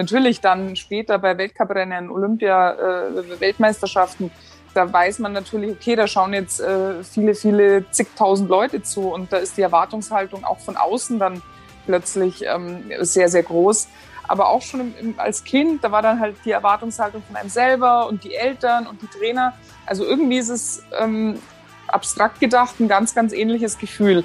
natürlich dann später bei Weltcuprennen, Olympia, äh, Weltmeisterschaften, da weiß man natürlich, okay, da schauen jetzt äh, viele, viele zigtausend Leute zu und da ist die Erwartungshaltung auch von außen dann plötzlich ähm, sehr, sehr groß. Aber auch schon im, im, als Kind, da war dann halt die Erwartungshaltung von einem selber und die Eltern und die Trainer. Also irgendwie ist es ähm, abstrakt gedacht ein ganz, ganz ähnliches Gefühl.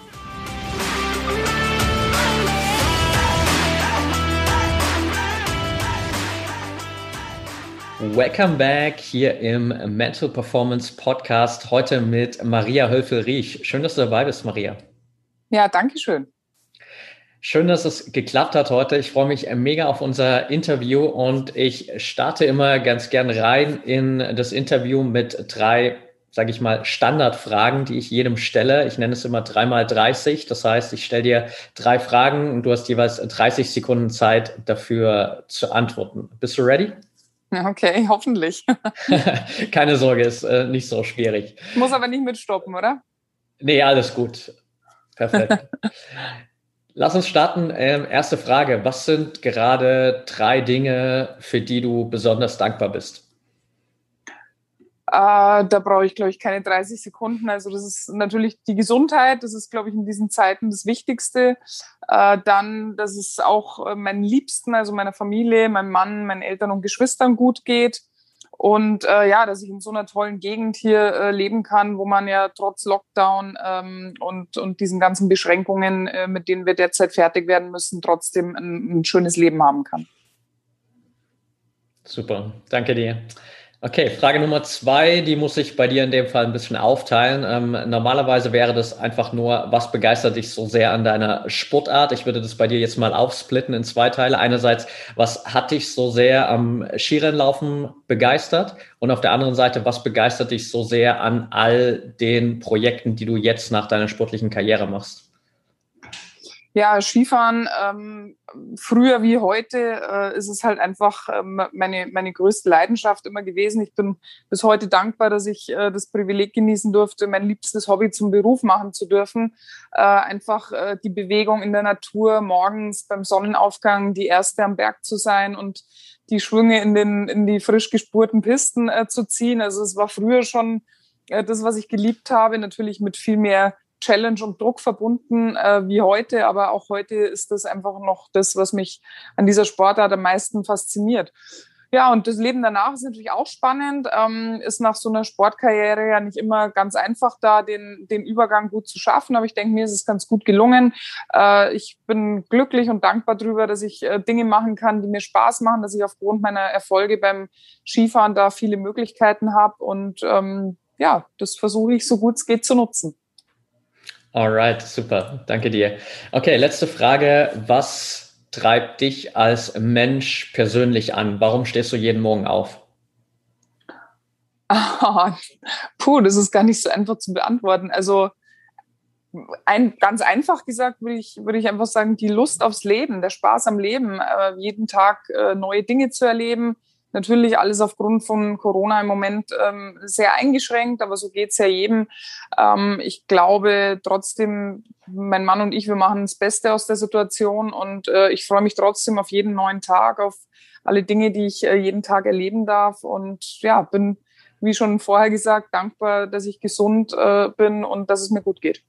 Welcome back hier im Mental Performance Podcast. Heute mit Maria Höfel-Riech. Schön, dass du dabei bist, Maria. Ja, danke schön. Schön, dass es geklappt hat heute. Ich freue mich mega auf unser Interview und ich starte immer ganz gern rein in das Interview mit drei, sage ich mal, Standardfragen, die ich jedem stelle. Ich nenne es immer dreimal 30. Das heißt, ich stelle dir drei Fragen und du hast jeweils 30 Sekunden Zeit dafür zu antworten. Bist du ready? Okay, hoffentlich. Keine Sorge, ist äh, nicht so schwierig. Muss aber nicht mitstoppen, oder? Nee, alles gut. Perfekt. Lass uns starten. Ähm, erste Frage. Was sind gerade drei Dinge, für die du besonders dankbar bist? Äh, da brauche ich, glaube ich, keine 30 Sekunden. Also das ist natürlich die Gesundheit. Das ist, glaube ich, in diesen Zeiten das Wichtigste. Äh, dann, dass es auch äh, meinen Liebsten, also meiner Familie, meinem Mann, meinen Eltern und Geschwistern gut geht. Und äh, ja, dass ich in so einer tollen Gegend hier äh, leben kann, wo man ja trotz Lockdown ähm, und, und diesen ganzen Beschränkungen, äh, mit denen wir derzeit fertig werden müssen, trotzdem ein, ein schönes Leben haben kann. Super, danke dir. Okay, Frage Nummer zwei, die muss ich bei dir in dem Fall ein bisschen aufteilen. Ähm, normalerweise wäre das einfach nur, was begeistert dich so sehr an deiner Sportart? Ich würde das bei dir jetzt mal aufsplitten in zwei Teile. Einerseits, was hat dich so sehr am Skirennlaufen begeistert? Und auf der anderen Seite, was begeistert dich so sehr an all den Projekten, die du jetzt nach deiner sportlichen Karriere machst? Ja, Skifahren, ähm, früher wie heute, äh, ist es halt einfach ähm, meine, meine größte Leidenschaft immer gewesen. Ich bin bis heute dankbar, dass ich äh, das Privileg genießen durfte, mein liebstes Hobby zum Beruf machen zu dürfen. Äh, einfach äh, die Bewegung in der Natur, morgens beim Sonnenaufgang die erste am Berg zu sein und die Schwünge in, den, in die frisch gespurten Pisten äh, zu ziehen. Also es war früher schon äh, das, was ich geliebt habe, natürlich mit viel mehr Challenge und Druck verbunden äh, wie heute, aber auch heute ist das einfach noch das, was mich an dieser Sportart am meisten fasziniert. Ja, und das Leben danach ist natürlich auch spannend. Ähm, ist nach so einer Sportkarriere ja nicht immer ganz einfach, da den, den Übergang gut zu schaffen. Aber ich denke, mir ist es ganz gut gelungen. Äh, ich bin glücklich und dankbar darüber, dass ich äh, Dinge machen kann, die mir Spaß machen, dass ich aufgrund meiner Erfolge beim Skifahren da viele Möglichkeiten habe. Und ähm, ja, das versuche ich so gut es geht zu nutzen. Alright, super. Danke dir. Okay, letzte Frage. Was treibt dich als Mensch persönlich an? Warum stehst du jeden Morgen auf? Ah, puh, das ist gar nicht so einfach zu beantworten. Also ein, ganz einfach gesagt würde ich, würde ich einfach sagen, die Lust aufs Leben, der Spaß am Leben, äh, jeden Tag äh, neue Dinge zu erleben, Natürlich alles aufgrund von Corona im Moment ähm, sehr eingeschränkt, aber so geht's ja jedem. Ähm, ich glaube trotzdem, mein Mann und ich, wir machen das Beste aus der Situation und äh, ich freue mich trotzdem auf jeden neuen Tag, auf alle Dinge, die ich äh, jeden Tag erleben darf und ja, bin, wie schon vorher gesagt, dankbar, dass ich gesund äh, bin und dass es mir gut geht.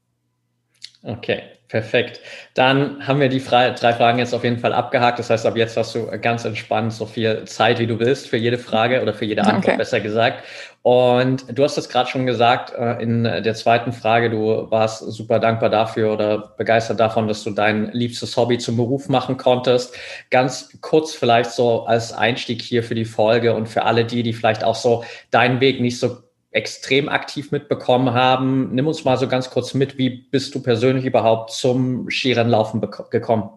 Okay, perfekt. Dann haben wir die drei Fragen jetzt auf jeden Fall abgehakt. Das heißt, ab jetzt hast du ganz entspannt so viel Zeit, wie du willst, für jede Frage oder für jede Antwort, okay. besser gesagt. Und du hast es gerade schon gesagt äh, in der zweiten Frage, du warst super dankbar dafür oder begeistert davon, dass du dein liebstes Hobby zum Beruf machen konntest. Ganz kurz vielleicht so als Einstieg hier für die Folge und für alle die, die vielleicht auch so deinen Weg nicht so extrem aktiv mitbekommen haben. Nimm uns mal so ganz kurz mit, wie bist du persönlich überhaupt zum Skirennlaufen gekommen?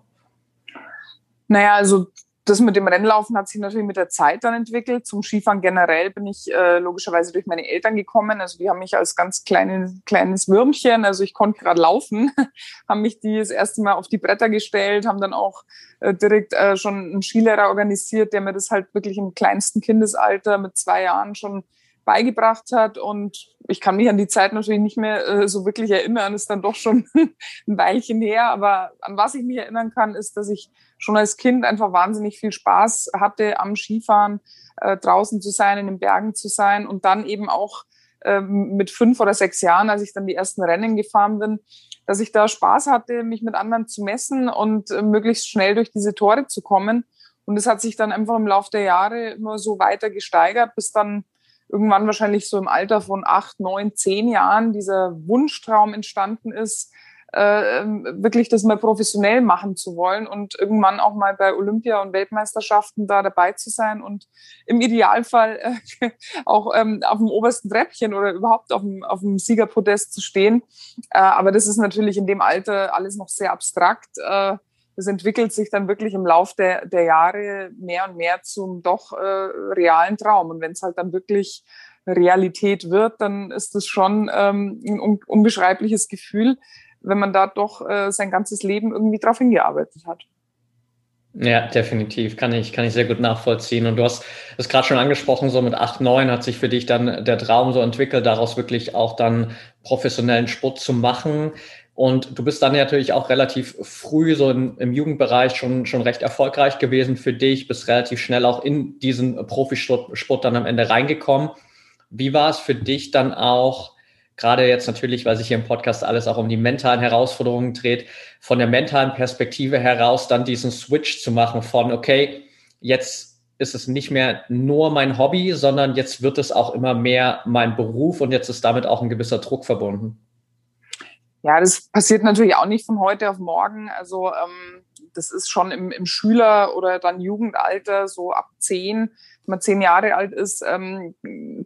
Naja, also das mit dem Rennlaufen hat sich natürlich mit der Zeit dann entwickelt. Zum Skifahren generell bin ich äh, logischerweise durch meine Eltern gekommen. Also die haben mich als ganz kleine, kleines Würmchen, also ich konnte gerade laufen, haben mich die das erste Mal auf die Bretter gestellt, haben dann auch äh, direkt äh, schon einen Skilehrer organisiert, der mir das halt wirklich im kleinsten Kindesalter mit zwei Jahren schon beigebracht hat. Und ich kann mich an die Zeit natürlich nicht mehr äh, so wirklich erinnern, ist dann doch schon ein Weilchen her. Aber an was ich mich erinnern kann, ist, dass ich schon als Kind einfach wahnsinnig viel Spaß hatte am Skifahren, äh, draußen zu sein, in den Bergen zu sein und dann eben auch äh, mit fünf oder sechs Jahren, als ich dann die ersten Rennen gefahren bin, dass ich da Spaß hatte, mich mit anderen zu messen und äh, möglichst schnell durch diese Tore zu kommen. Und es hat sich dann einfach im Laufe der Jahre immer so weiter gesteigert, bis dann irgendwann wahrscheinlich so im Alter von acht, neun, zehn Jahren dieser Wunschtraum entstanden ist, äh, ähm, wirklich das mal professionell machen zu wollen und irgendwann auch mal bei Olympia und Weltmeisterschaften da dabei zu sein und im Idealfall äh, auch ähm, auf dem obersten Treppchen oder überhaupt auf dem, auf dem Siegerpodest zu stehen. Äh, aber das ist natürlich in dem Alter alles noch sehr abstrakt. Das entwickelt sich dann wirklich im Lauf der, der Jahre mehr und mehr zum doch äh, realen Traum. Und wenn es halt dann wirklich Realität wird, dann ist das schon ähm, ein un unbeschreibliches Gefühl, wenn man da doch äh, sein ganzes Leben irgendwie drauf hingearbeitet hat. Ja, definitiv. Kann ich, kann ich sehr gut nachvollziehen. Und du hast es gerade schon angesprochen, so mit acht, neun hat sich für dich dann der Traum so entwickelt, daraus wirklich auch dann professionellen Sport zu machen. Und du bist dann natürlich auch relativ früh so in, im Jugendbereich schon, schon recht erfolgreich gewesen für dich, bist relativ schnell auch in diesen Profisport dann am Ende reingekommen. Wie war es für dich dann auch, gerade jetzt natürlich, weil sich hier im Podcast alles auch um die mentalen Herausforderungen dreht, von der mentalen Perspektive heraus dann diesen Switch zu machen von, okay, jetzt ist es nicht mehr nur mein Hobby, sondern jetzt wird es auch immer mehr mein Beruf und jetzt ist damit auch ein gewisser Druck verbunden. Ja, das passiert natürlich auch nicht von heute auf morgen. Also ähm, das ist schon im, im Schüler- oder dann Jugendalter, so ab zehn, wenn man zehn Jahre alt ist, ähm,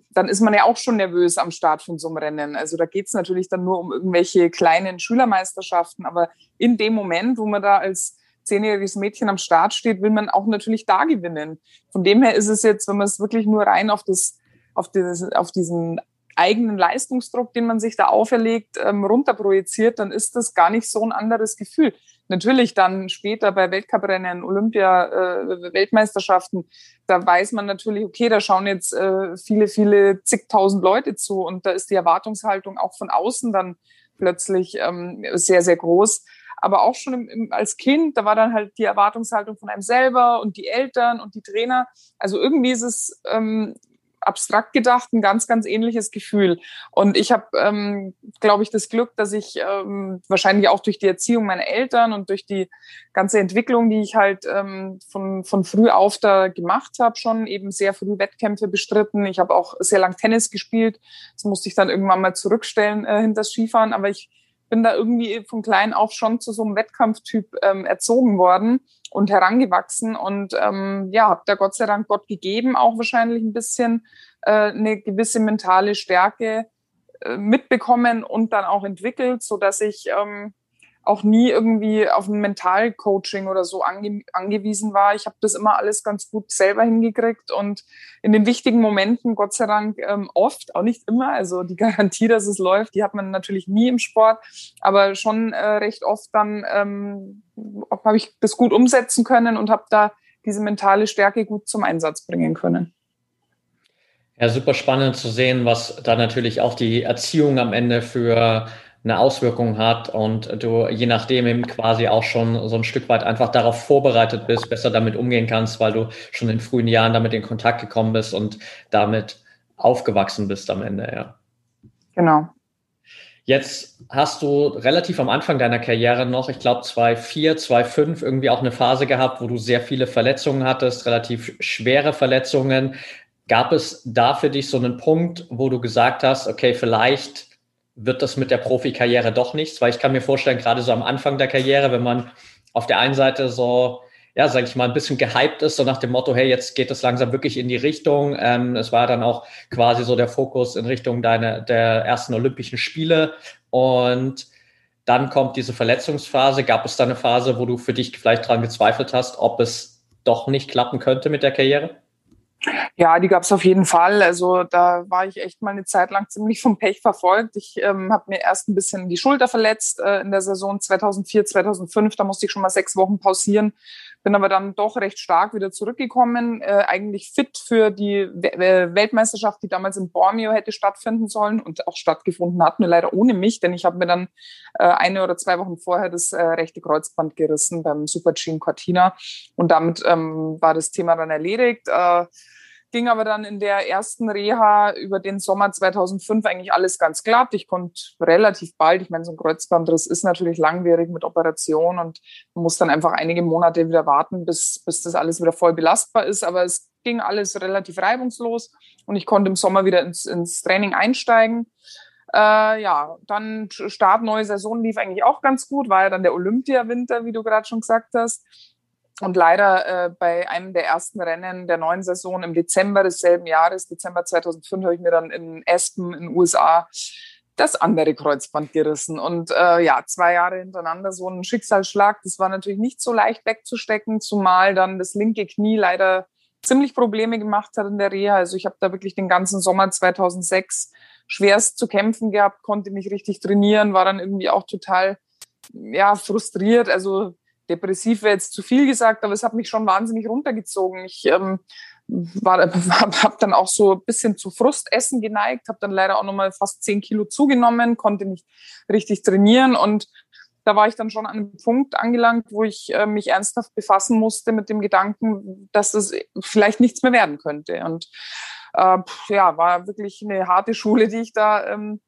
dann ist man ja auch schon nervös am Start von so einem Rennen. Also da geht's natürlich dann nur um irgendwelche kleinen Schülermeisterschaften. Aber in dem Moment, wo man da als zehnjähriges Mädchen am Start steht, will man auch natürlich da gewinnen. Von dem her ist es jetzt, wenn man es wirklich nur rein auf das auf, dieses, auf diesen eigenen Leistungsdruck, den man sich da auferlegt, ähm, runterprojiziert, dann ist das gar nicht so ein anderes Gefühl. Natürlich dann später bei Weltcuprennen, Olympia, äh, Weltmeisterschaften, da weiß man natürlich, okay, da schauen jetzt äh, viele, viele zigtausend Leute zu und da ist die Erwartungshaltung auch von außen dann plötzlich ähm, sehr, sehr groß. Aber auch schon im, im, als Kind, da war dann halt die Erwartungshaltung von einem selber und die Eltern und die Trainer. Also irgendwie ist es ähm, abstrakt gedacht ein ganz, ganz ähnliches Gefühl. Und ich habe, ähm, glaube ich, das Glück, dass ich ähm, wahrscheinlich auch durch die Erziehung meiner Eltern und durch die ganze Entwicklung, die ich halt ähm, von, von früh auf da gemacht habe, schon eben sehr früh Wettkämpfe bestritten. Ich habe auch sehr lang Tennis gespielt. Das musste ich dann irgendwann mal zurückstellen äh, hinter das Skifahren. Aber ich bin da irgendwie von klein auf schon zu so einem Wettkampftyp ähm, erzogen worden und herangewachsen. Und ähm, ja, habe da Gott sei Dank Gott gegeben, auch wahrscheinlich ein bisschen äh, eine gewisse mentale Stärke äh, mitbekommen und dann auch entwickelt, so dass ich ähm, auch nie irgendwie auf ein Mentalcoaching oder so ange angewiesen war. Ich habe das immer alles ganz gut selber hingekriegt und in den wichtigen Momenten, Gott sei Dank, ähm, oft, auch nicht immer. Also die Garantie, dass es läuft, die hat man natürlich nie im Sport, aber schon äh, recht oft dann ähm, habe ich das gut umsetzen können und habe da diese mentale Stärke gut zum Einsatz bringen können. Ja, super spannend zu sehen, was da natürlich auch die Erziehung am Ende für eine Auswirkung hat und du je nachdem eben quasi auch schon so ein Stück weit einfach darauf vorbereitet bist, besser damit umgehen kannst, weil du schon in frühen Jahren damit in Kontakt gekommen bist und damit aufgewachsen bist am Ende, ja. Genau. Jetzt hast du relativ am Anfang deiner Karriere noch, ich glaube 2004, 2005 irgendwie auch eine Phase gehabt, wo du sehr viele Verletzungen hattest, relativ schwere Verletzungen. Gab es da für dich so einen Punkt, wo du gesagt hast, okay, vielleicht wird das mit der Profikarriere doch nichts, weil ich kann mir vorstellen, gerade so am Anfang der Karriere, wenn man auf der einen Seite so, ja, sag ich mal, ein bisschen gehypt ist, so nach dem Motto, hey, jetzt geht es langsam wirklich in die Richtung. Ähm, es war dann auch quasi so der Fokus in Richtung deiner, der ersten Olympischen Spiele und dann kommt diese Verletzungsphase. Gab es da eine Phase, wo du für dich vielleicht dran gezweifelt hast, ob es doch nicht klappen könnte mit der Karriere? Ja, die gab es auf jeden Fall. Also da war ich echt mal eine Zeit lang ziemlich vom Pech verfolgt. Ich ähm, habe mir erst ein bisschen die Schulter verletzt äh, in der Saison 2004, 2005. Da musste ich schon mal sechs Wochen pausieren. Bin aber dann doch recht stark wieder zurückgekommen, äh, eigentlich fit für die Weltmeisterschaft, die damals in Bormio hätte stattfinden sollen und auch stattgefunden hat, nur leider ohne mich, denn ich habe mir dann äh, eine oder zwei Wochen vorher das äh, rechte Kreuzband gerissen beim Super G Cortina und damit ähm, war das Thema dann erledigt. Äh, ging aber dann in der ersten Reha über den Sommer 2005 eigentlich alles ganz glatt. Ich konnte relativ bald, ich meine, so ein Kreuzbandriss ist natürlich langwierig mit Operation und man muss dann einfach einige Monate wieder warten, bis, bis das alles wieder voll belastbar ist. Aber es ging alles relativ reibungslos und ich konnte im Sommer wieder ins, ins Training einsteigen. Äh, ja, dann Start, neue Saison lief eigentlich auch ganz gut, war ja dann der Olympiawinter, wie du gerade schon gesagt hast. Und leider äh, bei einem der ersten Rennen der neuen Saison im Dezember desselben Jahres, Dezember 2005, habe ich mir dann in Aspen in den USA das andere Kreuzband gerissen. Und äh, ja, zwei Jahre hintereinander so ein Schicksalsschlag. Das war natürlich nicht so leicht wegzustecken, zumal dann das linke Knie leider ziemlich Probleme gemacht hat in der Reha. Also ich habe da wirklich den ganzen Sommer 2006 schwerst zu kämpfen gehabt, konnte mich richtig trainieren, war dann irgendwie auch total ja frustriert. Also depressiv wäre jetzt zu viel gesagt, aber es hat mich schon wahnsinnig runtergezogen. Ich ähm, habe dann auch so ein bisschen zu Frustessen geneigt, habe dann leider auch nochmal fast zehn Kilo zugenommen, konnte nicht richtig trainieren und da war ich dann schon an einem Punkt angelangt, wo ich äh, mich ernsthaft befassen musste mit dem Gedanken, dass das vielleicht nichts mehr werden könnte. Und äh, ja, war wirklich eine harte Schule, die ich da ähm,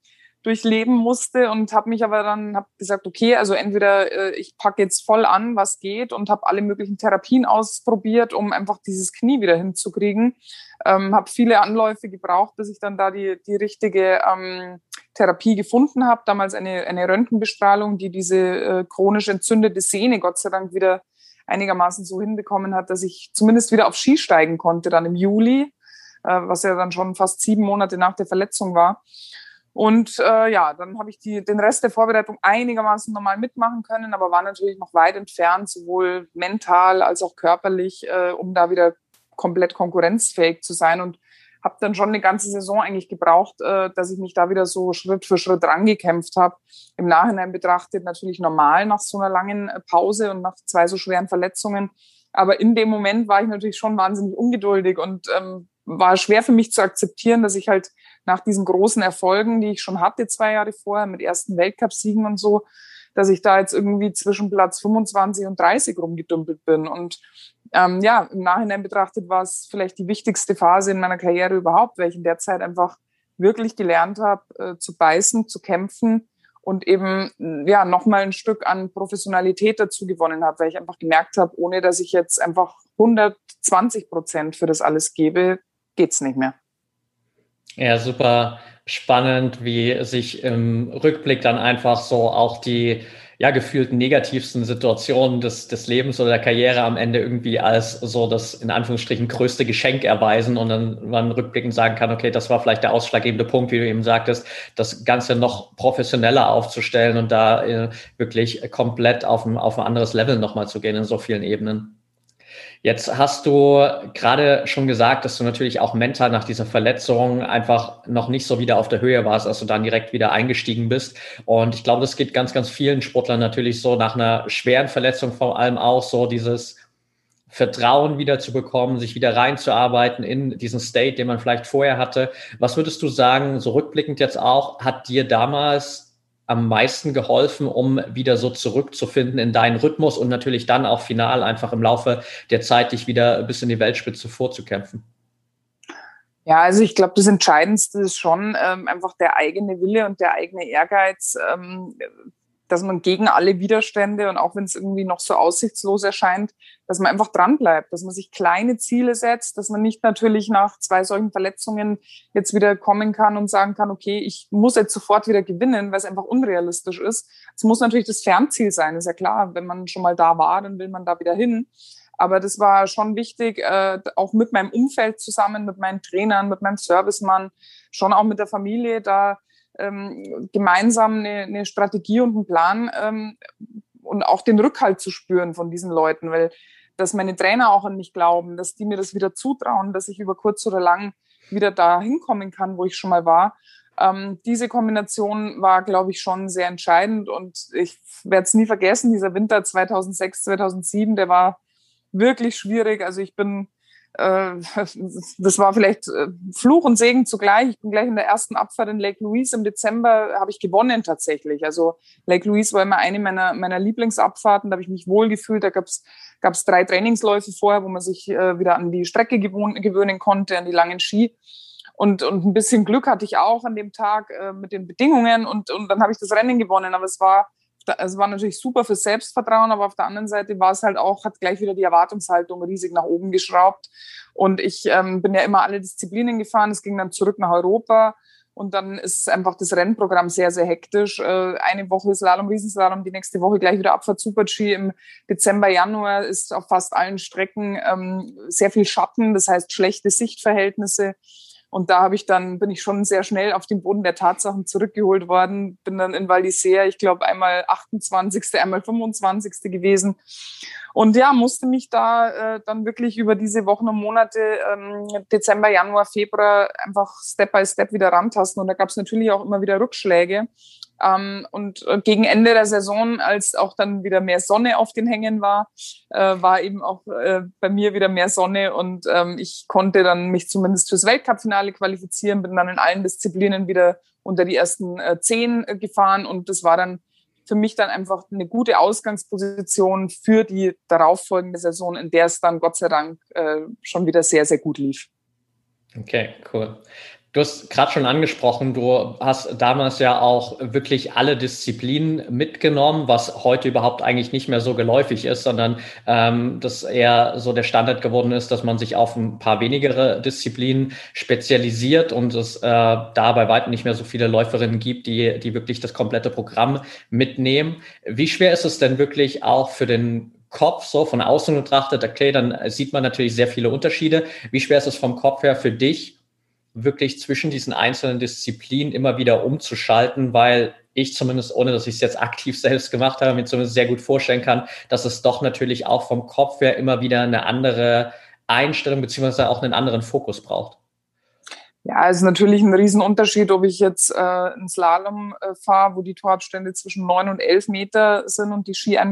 durchleben musste und habe mich aber dann hab gesagt, okay, also entweder äh, ich packe jetzt voll an, was geht und habe alle möglichen Therapien ausprobiert, um einfach dieses Knie wieder hinzukriegen. Ähm, habe viele Anläufe gebraucht, bis ich dann da die, die richtige ähm, Therapie gefunden habe. Damals eine, eine Röntgenbestrahlung, die diese äh, chronisch entzündete Sehne Gott sei Dank wieder einigermaßen so hinbekommen hat, dass ich zumindest wieder auf Ski steigen konnte, dann im Juli, äh, was ja dann schon fast sieben Monate nach der Verletzung war. Und äh, ja, dann habe ich die, den Rest der Vorbereitung einigermaßen normal mitmachen können, aber war natürlich noch weit entfernt, sowohl mental als auch körperlich, äh, um da wieder komplett konkurrenzfähig zu sein. Und habe dann schon eine ganze Saison eigentlich gebraucht, äh, dass ich mich da wieder so Schritt für Schritt rangekämpft habe. Im Nachhinein betrachtet natürlich normal nach so einer langen äh, Pause und nach zwei so schweren Verletzungen. Aber in dem Moment war ich natürlich schon wahnsinnig ungeduldig und ähm, war schwer für mich zu akzeptieren, dass ich halt nach diesen großen Erfolgen, die ich schon hatte zwei Jahre vorher mit ersten Weltcupsiegen und so, dass ich da jetzt irgendwie zwischen Platz 25 und 30 rumgedümpelt bin. Und ähm, ja, im Nachhinein betrachtet war es vielleicht die wichtigste Phase in meiner Karriere überhaupt, weil ich in der Zeit einfach wirklich gelernt habe, äh, zu beißen, zu kämpfen und eben ja nochmal ein Stück an Professionalität dazu gewonnen habe, weil ich einfach gemerkt habe, ohne dass ich jetzt einfach 120 Prozent für das alles gebe, geht's nicht mehr. Ja, super spannend, wie sich im Rückblick dann einfach so auch die ja gefühlt negativsten Situationen des, des Lebens oder der Karriere am Ende irgendwie als so das in Anführungsstrichen größte Geschenk erweisen und dann man rückblickend sagen kann, okay, das war vielleicht der ausschlaggebende Punkt, wie du eben sagtest, das Ganze noch professioneller aufzustellen und da äh, wirklich komplett auf ein, auf ein anderes Level nochmal zu gehen in so vielen Ebenen. Jetzt hast du gerade schon gesagt, dass du natürlich auch mental nach dieser Verletzung einfach noch nicht so wieder auf der Höhe warst, als du dann direkt wieder eingestiegen bist. Und ich glaube, das geht ganz, ganz vielen Sportlern natürlich so nach einer schweren Verletzung vor allem auch so dieses Vertrauen wieder zu bekommen, sich wieder reinzuarbeiten in diesen State, den man vielleicht vorher hatte. Was würdest du sagen, so rückblickend jetzt auch, hat dir damals am meisten geholfen, um wieder so zurückzufinden in deinen Rhythmus und natürlich dann auch final einfach im Laufe der Zeit dich wieder bis in die Weltspitze vorzukämpfen? Ja, also ich glaube, das Entscheidendste ist schon ähm, einfach der eigene Wille und der eigene Ehrgeiz, ähm, dass man gegen alle Widerstände und auch wenn es irgendwie noch so aussichtslos erscheint, dass man einfach dran bleibt, dass man sich kleine Ziele setzt, dass man nicht natürlich nach zwei solchen Verletzungen jetzt wieder kommen kann und sagen kann, okay, ich muss jetzt sofort wieder gewinnen, weil es einfach unrealistisch ist. Es muss natürlich das Fernziel sein, ist ja klar. Wenn man schon mal da war, dann will man da wieder hin. Aber das war schon wichtig, äh, auch mit meinem Umfeld zusammen, mit meinen Trainern, mit meinem Servicemann, schon auch mit der Familie, da ähm, gemeinsam eine, eine Strategie und einen Plan ähm, und auch den Rückhalt zu spüren von diesen Leuten, weil dass meine Trainer auch an mich glauben, dass die mir das wieder zutrauen, dass ich über kurz oder lang wieder da hinkommen kann, wo ich schon mal war. Ähm, diese Kombination war, glaube ich, schon sehr entscheidend und ich werde es nie vergessen, dieser Winter 2006, 2007, der war wirklich schwierig. Also ich bin äh, das war vielleicht äh, Fluch und Segen zugleich. Ich bin gleich in der ersten Abfahrt in Lake Louise im Dezember, habe ich gewonnen tatsächlich. Also Lake Louise war immer eine meiner, meiner Lieblingsabfahrten, da habe ich mich wohlgefühlt. Da gab es drei Trainingsläufe vorher, wo man sich äh, wieder an die Strecke gewohn, gewöhnen konnte, an die langen Ski. Und, und ein bisschen Glück hatte ich auch an dem Tag äh, mit den Bedingungen und, und dann habe ich das Rennen gewonnen. Aber es war es war natürlich super für Selbstvertrauen, aber auf der anderen Seite war es halt auch, hat gleich wieder die Erwartungshaltung riesig nach oben geschraubt. Und ich ähm, bin ja immer alle Disziplinen gefahren. Es ging dann zurück nach Europa. Und dann ist einfach das Rennprogramm sehr, sehr hektisch. Äh, eine Woche Slalom, Riesenslalom, die nächste Woche gleich wieder Abfahrt Super-G. Im Dezember, Januar ist auf fast allen Strecken ähm, sehr viel Schatten, das heißt schlechte Sichtverhältnisse. Und da habe ich dann, bin ich schon sehr schnell auf den Boden der Tatsachen zurückgeholt worden. Bin dann in Val ich glaube, einmal 28., einmal 25. gewesen. Und ja, musste mich da äh, dann wirklich über diese Wochen und Monate, ähm, Dezember, Januar, Februar, einfach Step by Step wieder rantasten. Und da gab es natürlich auch immer wieder Rückschläge. Ähm, und äh, gegen Ende der Saison, als auch dann wieder mehr Sonne auf den Hängen war, äh, war eben auch äh, bei mir wieder mehr Sonne und ähm, ich konnte dann mich zumindest fürs Weltcup-Finale qualifizieren, bin dann in allen Disziplinen wieder unter die ersten äh, zehn äh, gefahren und das war dann für mich dann einfach eine gute Ausgangsposition für die darauffolgende Saison, in der es dann Gott sei Dank äh, schon wieder sehr, sehr gut lief. Okay, cool. Du hast gerade schon angesprochen, du hast damals ja auch wirklich alle Disziplinen mitgenommen, was heute überhaupt eigentlich nicht mehr so geläufig ist, sondern ähm, das eher so der Standard geworden ist, dass man sich auf ein paar wenigere Disziplinen spezialisiert und es äh, da bei weitem nicht mehr so viele Läuferinnen gibt, die, die wirklich das komplette Programm mitnehmen. Wie schwer ist es denn wirklich auch für den Kopf, so von außen betrachtet, okay, dann sieht man natürlich sehr viele Unterschiede. Wie schwer ist es vom Kopf her für dich, wirklich zwischen diesen einzelnen Disziplinen immer wieder umzuschalten, weil ich zumindest, ohne dass ich es jetzt aktiv selbst gemacht habe, mir zumindest sehr gut vorstellen kann, dass es doch natürlich auch vom Kopf her immer wieder eine andere Einstellung beziehungsweise auch einen anderen Fokus braucht. Ja, es ist natürlich ein Riesenunterschied, ob ich jetzt äh, einen Slalom äh, fahre, wo die Torabstände zwischen neun und elf Meter sind und die Ski 1,60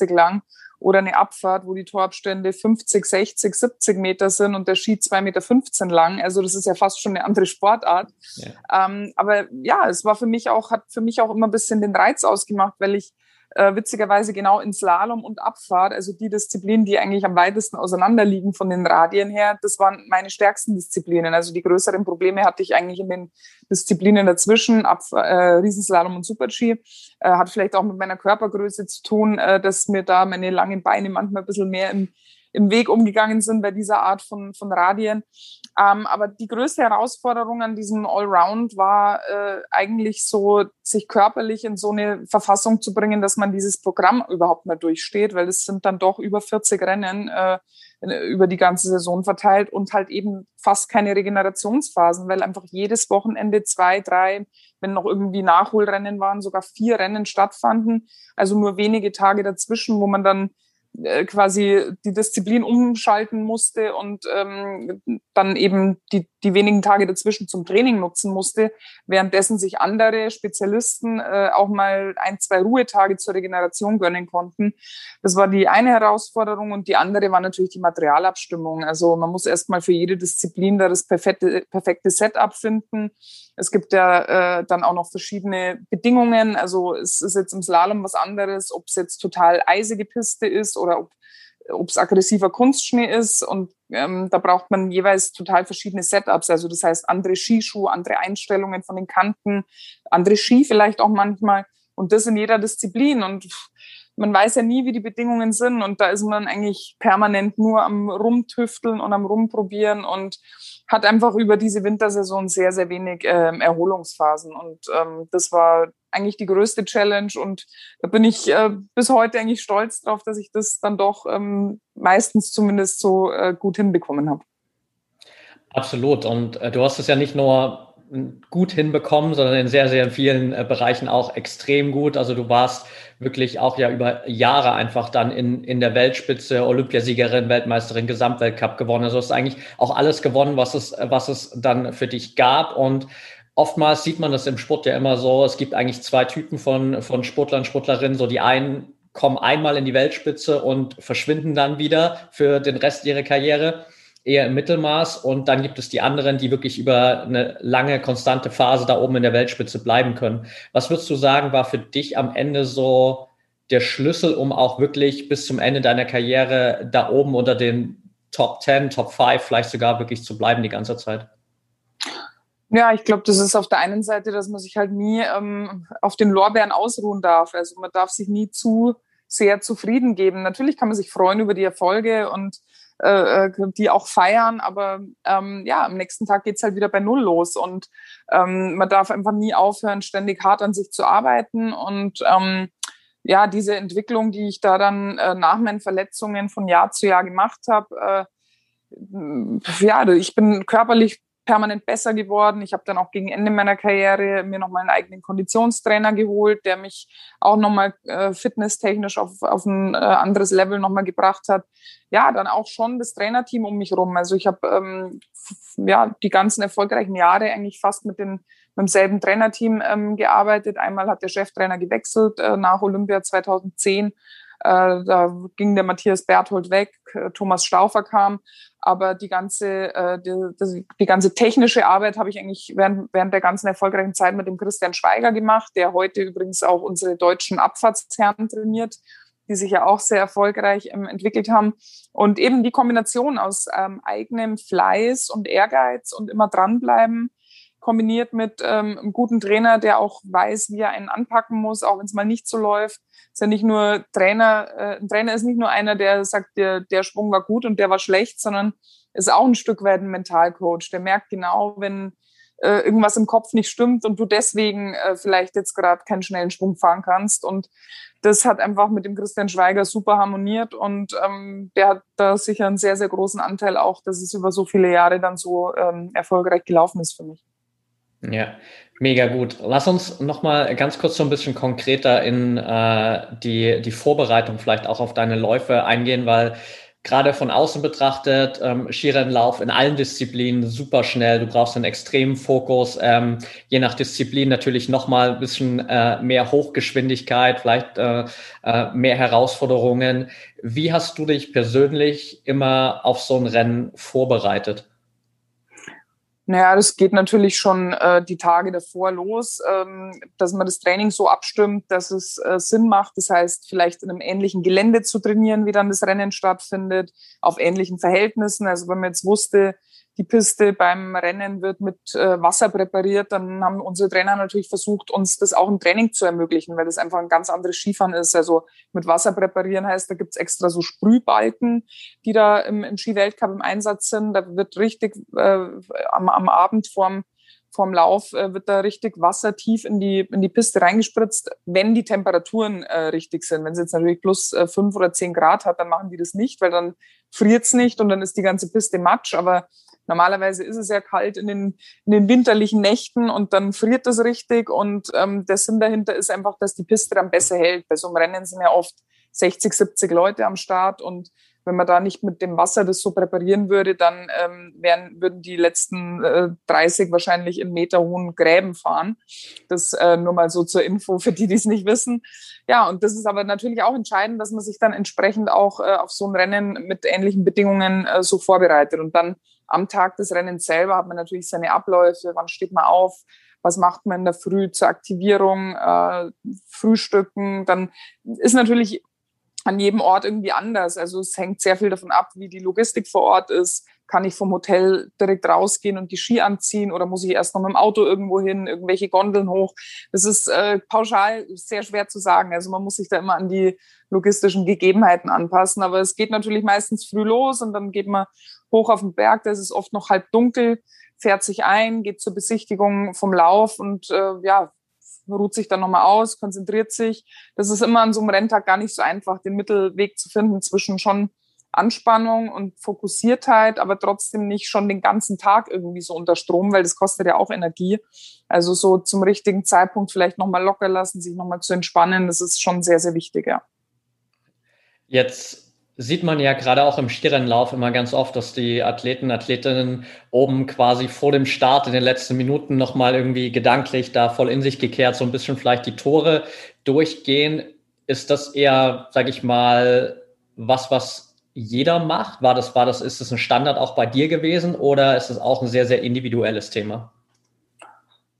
Meter lang oder eine Abfahrt, wo die Torabstände 50, 60, 70 Meter sind und der Ski 2,15 Meter lang. Also das ist ja fast schon eine andere Sportart. Ja. Ähm, aber ja, es war für mich auch, hat für mich auch immer ein bisschen den Reiz ausgemacht, weil ich äh, witzigerweise genau in Slalom und Abfahrt, also die Disziplinen, die eigentlich am weitesten auseinander liegen von den Radien her, das waren meine stärksten Disziplinen. Also die größeren Probleme hatte ich eigentlich in den Disziplinen dazwischen, Ab, äh, Riesenslalom und Super-G. Äh, hat vielleicht auch mit meiner Körpergröße zu tun, äh, dass mir da meine langen Beine manchmal ein bisschen mehr im im Weg umgegangen sind bei dieser Art von, von Radien. Ähm, aber die größte Herausforderung an diesem Allround war äh, eigentlich so, sich körperlich in so eine Verfassung zu bringen, dass man dieses Programm überhaupt mal durchsteht, weil es sind dann doch über 40 Rennen äh, über die ganze Saison verteilt und halt eben fast keine Regenerationsphasen, weil einfach jedes Wochenende zwei, drei, wenn noch irgendwie Nachholrennen waren, sogar vier Rennen stattfanden. Also nur wenige Tage dazwischen, wo man dann äh, quasi die Disziplin umschalten musste und ähm, dann eben die, die wenigen Tage dazwischen zum Training nutzen musste, währenddessen sich andere Spezialisten äh, auch mal ein, zwei Ruhetage zur Regeneration gönnen konnten. Das war die eine Herausforderung und die andere war natürlich die Materialabstimmung. Also man muss erstmal für jede Disziplin da das perfekte, perfekte Setup finden. Es gibt ja äh, dann auch noch verschiedene Bedingungen. Also es ist jetzt im Slalom was anderes, ob es jetzt total eisige Piste ist oder ob ob es aggressiver Kunstschnee ist. Und ähm, da braucht man jeweils total verschiedene Setups. Also das heißt andere Skischuhe, andere Einstellungen von den Kanten, andere Ski vielleicht auch manchmal. Und das in jeder Disziplin. Und man weiß ja nie, wie die Bedingungen sind. Und da ist man eigentlich permanent nur am Rumtüfteln und am Rumprobieren und hat einfach über diese Wintersaison sehr, sehr wenig ähm, Erholungsphasen. Und ähm, das war eigentlich die größte Challenge und da bin ich äh, bis heute eigentlich stolz drauf, dass ich das dann doch ähm, meistens zumindest so äh, gut hinbekommen habe. Absolut. Und äh, du hast es ja nicht nur gut hinbekommen, sondern in sehr, sehr vielen äh, Bereichen auch extrem gut. Also du warst wirklich auch ja über Jahre einfach dann in, in der Weltspitze, Olympiasiegerin, Weltmeisterin, Gesamtweltcup gewonnen. Also hast eigentlich auch alles gewonnen, was es, was es dann für dich gab. Und oftmals sieht man das im Sport ja immer so, es gibt eigentlich zwei Typen von, von Sportlern, Sportlerinnen. So die einen kommen einmal in die Weltspitze und verschwinden dann wieder für den Rest ihrer Karriere eher im Mittelmaß und dann gibt es die anderen, die wirklich über eine lange, konstante Phase da oben in der Weltspitze bleiben können. Was würdest du sagen, war für dich am Ende so der Schlüssel, um auch wirklich bis zum Ende deiner Karriere da oben unter den Top 10, Top 5 vielleicht sogar wirklich zu bleiben die ganze Zeit? Ja, ich glaube, das ist auf der einen Seite, dass man sich halt nie ähm, auf den Lorbeeren ausruhen darf. Also man darf sich nie zu sehr zufrieden geben. Natürlich kann man sich freuen über die Erfolge und äh, äh, die auch feiern, aber ähm, ja, am nächsten Tag geht's halt wieder bei Null los und ähm, man darf einfach nie aufhören, ständig hart an sich zu arbeiten und ähm, ja, diese Entwicklung, die ich da dann äh, nach meinen Verletzungen von Jahr zu Jahr gemacht habe, äh, ja, ich bin körperlich permanent besser geworden. Ich habe dann auch gegen Ende meiner Karriere mir noch mal einen eigenen Konditionstrainer geholt, der mich auch noch mal äh, fitnesstechnisch auf, auf ein äh, anderes Level noch mal gebracht hat. Ja, dann auch schon das Trainerteam um mich rum. Also ich habe ähm, ja die ganzen erfolgreichen Jahre eigentlich fast mit den mit demselben Trainerteam ähm, gearbeitet. Einmal hat der Cheftrainer gewechselt äh, nach Olympia 2010 äh, da ging der Matthias Berthold weg, äh, Thomas Staufer kam. Aber die ganze, äh, die, die ganze technische Arbeit habe ich eigentlich während, während der ganzen erfolgreichen Zeit mit dem Christian Schweiger gemacht, der heute übrigens auch unsere deutschen Abfahrtsherren trainiert die sich ja auch sehr erfolgreich ähm, entwickelt haben. Und eben die Kombination aus ähm, eigenem Fleiß und Ehrgeiz und immer dranbleiben, kombiniert mit ähm, einem guten Trainer, der auch weiß, wie er einen anpacken muss, auch wenn es mal nicht so läuft. Ist ja nicht nur Trainer, äh, ein Trainer ist nicht nur einer, der sagt, der, der Sprung war gut und der war schlecht, sondern ist auch ein Stück weit ein Mentalcoach. Der merkt genau, wenn äh, irgendwas im Kopf nicht stimmt und du deswegen äh, vielleicht jetzt gerade keinen schnellen Sprung fahren kannst. Und das hat einfach mit dem Christian Schweiger super harmoniert und ähm, der hat da sicher einen sehr, sehr großen Anteil auch, dass es über so viele Jahre dann so ähm, erfolgreich gelaufen ist für mich. Ja, mega gut. Lass uns nochmal ganz kurz so ein bisschen konkreter in äh, die, die Vorbereitung vielleicht auch auf deine Läufe eingehen, weil gerade von außen betrachtet, ähm, Skirennlauf in allen Disziplinen super schnell. Du brauchst einen extremen Fokus, ähm, je nach Disziplin natürlich nochmal ein bisschen äh, mehr Hochgeschwindigkeit, vielleicht äh, äh, mehr Herausforderungen. Wie hast du dich persönlich immer auf so ein Rennen vorbereitet? Naja, das geht natürlich schon äh, die Tage davor los, ähm, dass man das Training so abstimmt, dass es äh, Sinn macht. Das heißt, vielleicht in einem ähnlichen Gelände zu trainieren, wie dann das Rennen stattfindet, auf ähnlichen Verhältnissen. Also wenn man jetzt wusste, die Piste beim Rennen wird mit äh, Wasser präpariert, dann haben unsere Trainer natürlich versucht, uns das auch im Training zu ermöglichen, weil das einfach ein ganz anderes Skifahren ist. Also mit Wasser präparieren heißt, da gibt's extra so Sprühbalken, die da im, im Skiweltcup im Einsatz sind. Da wird richtig äh, am, am Abend vorm vorm Lauf äh, wird da richtig Wasser tief in die, in die Piste reingespritzt, wenn die Temperaturen äh, richtig sind. Wenn es jetzt natürlich plus äh, oder zehn Grad hat, dann machen die das nicht, weil dann friert's nicht und dann ist die ganze Piste matsch. Aber Normalerweise ist es ja kalt in den, in den winterlichen Nächten und dann friert das richtig. Und ähm, der Sinn dahinter ist einfach, dass die Piste dann besser hält. Bei so einem Rennen sind ja oft 60, 70 Leute am Start und wenn man da nicht mit dem Wasser das so präparieren würde, dann ähm, wären, würden die letzten äh, 30 wahrscheinlich in meterhohen Gräben fahren. Das äh, nur mal so zur Info für die, die es nicht wissen. Ja, und das ist aber natürlich auch entscheidend, dass man sich dann entsprechend auch äh, auf so ein Rennen mit ähnlichen Bedingungen äh, so vorbereitet. Und dann am Tag des Rennens selber hat man natürlich seine Abläufe, wann steht man auf, was macht man in der Früh zur Aktivierung, äh, Frühstücken. Dann ist natürlich an jedem Ort irgendwie anders. Also es hängt sehr viel davon ab, wie die Logistik vor Ort ist. Kann ich vom Hotel direkt rausgehen und die Ski anziehen oder muss ich erst noch mit dem Auto irgendwo hin, irgendwelche Gondeln hoch? Das ist äh, pauschal sehr schwer zu sagen. Also man muss sich da immer an die logistischen Gegebenheiten anpassen. Aber es geht natürlich meistens früh los und dann geht man hoch auf den Berg. Da ist es oft noch halb dunkel, fährt sich ein, geht zur Besichtigung vom Lauf und äh, ja, ruht sich dann nochmal aus, konzentriert sich. Das ist immer an so einem Renntag gar nicht so einfach, den Mittelweg zu finden zwischen schon Anspannung und Fokussiertheit, aber trotzdem nicht schon den ganzen Tag irgendwie so unter Strom, weil das kostet ja auch Energie. Also so zum richtigen Zeitpunkt vielleicht nochmal locker lassen, sich nochmal zu entspannen, das ist schon sehr, sehr wichtig, ja. Jetzt sieht man ja gerade auch im Skirennlauf immer ganz oft, dass die Athleten, Athletinnen oben quasi vor dem Start in den letzten Minuten nochmal irgendwie gedanklich da voll in sich gekehrt, so ein bisschen vielleicht die Tore durchgehen. Ist das eher, sag ich mal, was, was jeder macht? War das, war das, ist das ein Standard auch bei dir gewesen oder ist es auch ein sehr, sehr individuelles Thema?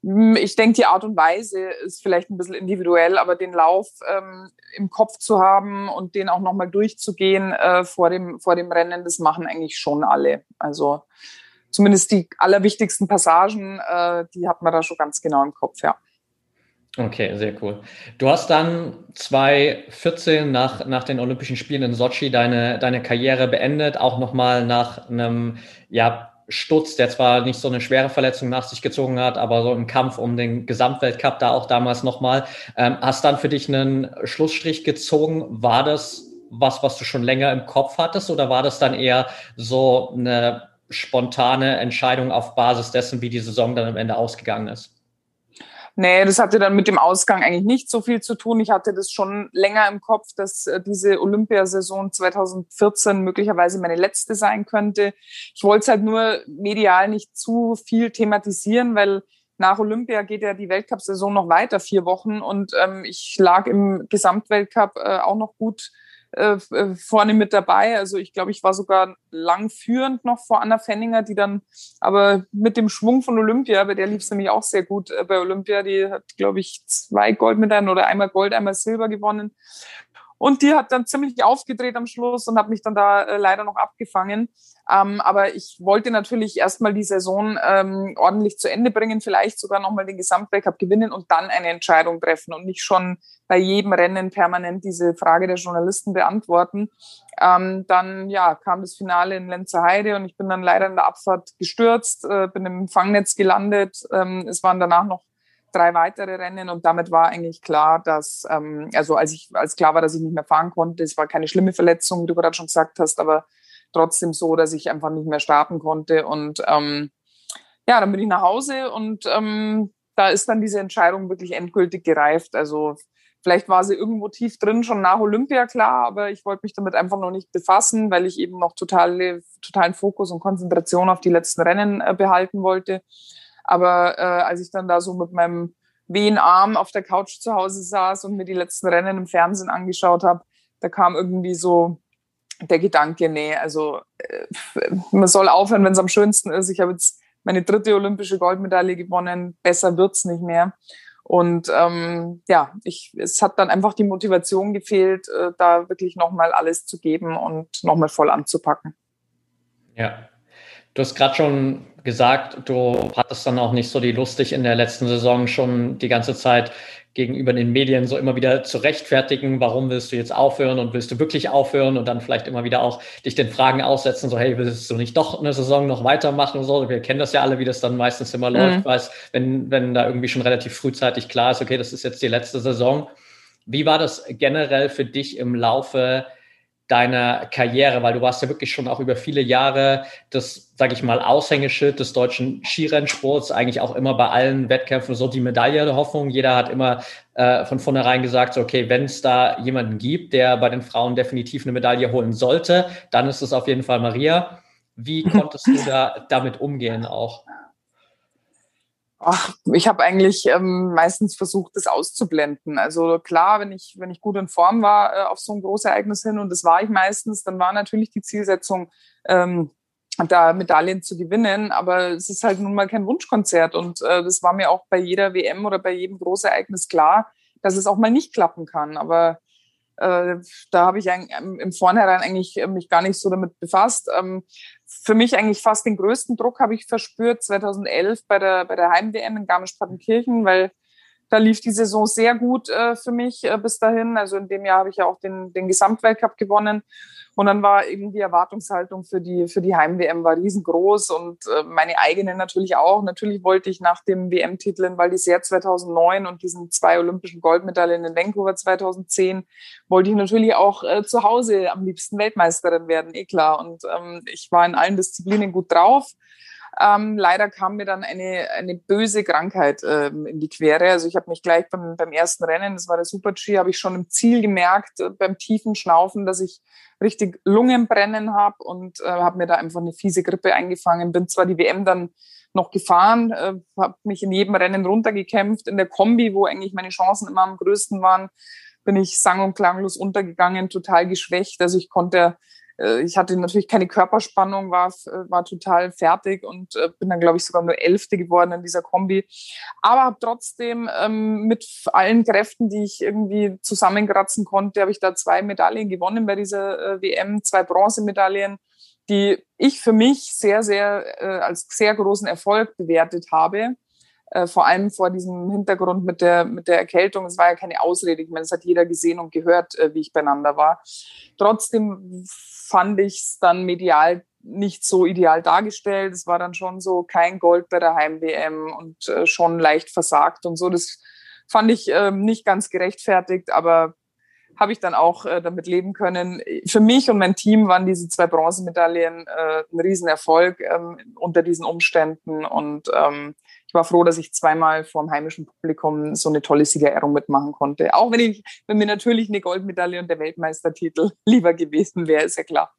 Hm, ich denke, die Art und Weise ist vielleicht ein bisschen individuell, aber den Lauf ähm, im Kopf zu haben und den auch nochmal durchzugehen äh, vor, dem, vor dem Rennen, das machen eigentlich schon alle. Also zumindest die allerwichtigsten Passagen, äh, die hat man da schon ganz genau im Kopf, ja. Okay, sehr cool. Du hast dann 2014 nach, nach den Olympischen Spielen in Sochi deine, deine Karriere beendet, auch nochmal nach einem ja, Sturz, der zwar nicht so eine schwere Verletzung nach sich gezogen hat, aber so im Kampf um den Gesamtweltcup da auch damals nochmal. Ähm, hast dann für dich einen Schlussstrich gezogen? War das was, was du schon länger im Kopf hattest oder war das dann eher so eine spontane Entscheidung auf Basis dessen, wie die Saison dann am Ende ausgegangen ist? Nee, das hatte dann mit dem Ausgang eigentlich nicht so viel zu tun. Ich hatte das schon länger im Kopf, dass äh, diese Olympiasaison 2014 möglicherweise meine letzte sein könnte. Ich wollte es halt nur medial nicht zu viel thematisieren, weil nach Olympia geht ja die Weltcup-Saison noch weiter, vier Wochen. Und ähm, ich lag im Gesamtweltcup äh, auch noch gut äh, äh, vorne mit dabei. Also ich glaube, ich war sogar lang führend noch vor Anna Fenninger, die dann aber mit dem Schwung von Olympia, bei der lief es nämlich auch sehr gut äh, bei Olympia, die hat, glaube ich, zwei Goldmedaillen oder einmal Gold, einmal Silber gewonnen. Und die hat dann ziemlich aufgedreht am Schluss und hat mich dann da äh, leider noch abgefangen. Ähm, aber ich wollte natürlich erstmal die Saison ähm, ordentlich zu Ende bringen, vielleicht sogar nochmal den Gesamtweltcup gewinnen und dann eine Entscheidung treffen und nicht schon bei jedem Rennen permanent diese Frage der Journalisten beantworten. Ähm, dann ja, kam das Finale in Lenzer Heide und ich bin dann leider in der Abfahrt gestürzt, äh, bin im Fangnetz gelandet. Ähm, es waren danach noch drei weitere Rennen und damit war eigentlich klar, dass, ähm, also als ich, als klar war, dass ich nicht mehr fahren konnte, es war keine schlimme Verletzung, wie du gerade schon gesagt hast, aber trotzdem so, dass ich einfach nicht mehr starten konnte und ähm, ja, dann bin ich nach Hause und ähm, da ist dann diese Entscheidung wirklich endgültig gereift. Also vielleicht war sie irgendwo tief drin schon nach Olympia klar, aber ich wollte mich damit einfach noch nicht befassen, weil ich eben noch totale, totalen Fokus und Konzentration auf die letzten Rennen äh, behalten wollte. Aber äh, als ich dann da so mit meinem wehen Arm auf der Couch zu Hause saß und mir die letzten Rennen im Fernsehen angeschaut habe, da kam irgendwie so der Gedanke, nee, also äh, man soll aufhören, wenn es am schönsten ist. Ich habe jetzt meine dritte olympische Goldmedaille gewonnen, besser wird's nicht mehr. Und ähm, ja, ich, es hat dann einfach die Motivation gefehlt, äh, da wirklich nochmal alles zu geben und nochmal voll anzupacken. Ja, Du hast gerade schon gesagt, du hattest dann auch nicht so die Lust, dich in der letzten Saison schon die ganze Zeit gegenüber den Medien so immer wieder zu rechtfertigen, warum willst du jetzt aufhören und willst du wirklich aufhören und dann vielleicht immer wieder auch dich den Fragen aussetzen, so hey, willst du nicht doch eine Saison noch weitermachen und so. Wir kennen das ja alle, wie das dann meistens immer mhm. läuft, weiß, wenn, wenn da irgendwie schon relativ frühzeitig klar ist, okay, das ist jetzt die letzte Saison. Wie war das generell für dich im Laufe deiner Karriere, weil du warst ja wirklich schon auch über viele Jahre das, sage ich mal, Aushängeschild des deutschen Skirennsports, eigentlich auch immer bei allen Wettkämpfen so die Medaille der Hoffnung. Jeder hat immer äh, von vornherein gesagt, so, okay, wenn es da jemanden gibt, der bei den Frauen definitiv eine Medaille holen sollte, dann ist es auf jeden Fall Maria. Wie konntest du da damit umgehen auch? Ach, ich habe eigentlich ähm, meistens versucht, das auszublenden. Also klar, wenn ich, wenn ich gut in Form war äh, auf so ein Großereignis hin, und das war ich meistens, dann war natürlich die Zielsetzung, ähm, da Medaillen zu gewinnen. Aber es ist halt nun mal kein Wunschkonzert. Und äh, das war mir auch bei jeder WM oder bei jedem Großereignis klar, dass es auch mal nicht klappen kann. Aber äh, da habe ich im Vornherein eigentlich äh, mich gar nicht so damit befasst. Ähm, für mich eigentlich fast den größten Druck habe ich verspürt 2011 bei der, bei der Heim-WM in Garmisch-Partenkirchen, weil da lief die Saison sehr gut äh, für mich äh, bis dahin. Also in dem Jahr habe ich ja auch den, den Gesamtweltcup gewonnen. Und dann war eben die Erwartungshaltung für die, für die Heim-WM war riesengroß und äh, meine eigene natürlich auch. Natürlich wollte ich nach dem WM-Titel in Val d'Isère 2009 und diesen zwei olympischen Goldmedaillen in Vancouver 2010, wollte ich natürlich auch äh, zu Hause am liebsten Weltmeisterin werden, eh klar. Und ähm, ich war in allen Disziplinen gut drauf. Ähm, leider kam mir dann eine, eine böse Krankheit ähm, in die Quere. Also ich habe mich gleich beim, beim ersten Rennen, das war der Super-G, habe ich schon im Ziel gemerkt, äh, beim tiefen Schnaufen, dass ich richtig Lungenbrennen habe und äh, habe mir da einfach eine fiese Grippe eingefangen. Bin zwar die WM dann noch gefahren, äh, habe mich in jedem Rennen runtergekämpft. In der Kombi, wo eigentlich meine Chancen immer am größten waren, bin ich sang- und klanglos untergegangen, total geschwächt. Also ich konnte ich hatte natürlich keine Körperspannung, war, äh, war total fertig und äh, bin dann, glaube ich, sogar nur Elfte geworden in dieser Kombi. Aber habe trotzdem ähm, mit allen Kräften, die ich irgendwie zusammenkratzen konnte, habe ich da zwei Medaillen gewonnen bei dieser äh, WM, zwei Bronzemedaillen, die ich für mich sehr, sehr äh, als sehr großen Erfolg bewertet habe. Äh, vor allem vor diesem Hintergrund mit der, mit der Erkältung. Es war ja keine Ausrede. Ich meine, es hat jeder gesehen und gehört, äh, wie ich beieinander war. Trotzdem fand ich es dann medial nicht so ideal dargestellt. Es war dann schon so kein Gold bei der Heim-WM und äh, schon leicht versagt und so. Das fand ich äh, nicht ganz gerechtfertigt, aber habe ich dann auch äh, damit leben können. Für mich und mein Team waren diese zwei Bronzemedaillen äh, ein Riesenerfolg ähm, unter diesen Umständen und ähm, ich war froh, dass ich zweimal vor dem heimischen Publikum so eine tolle Siegerehrung mitmachen konnte. Auch wenn ich, wenn mir natürlich eine Goldmedaille und der Weltmeistertitel lieber gewesen wäre, ist ja klar.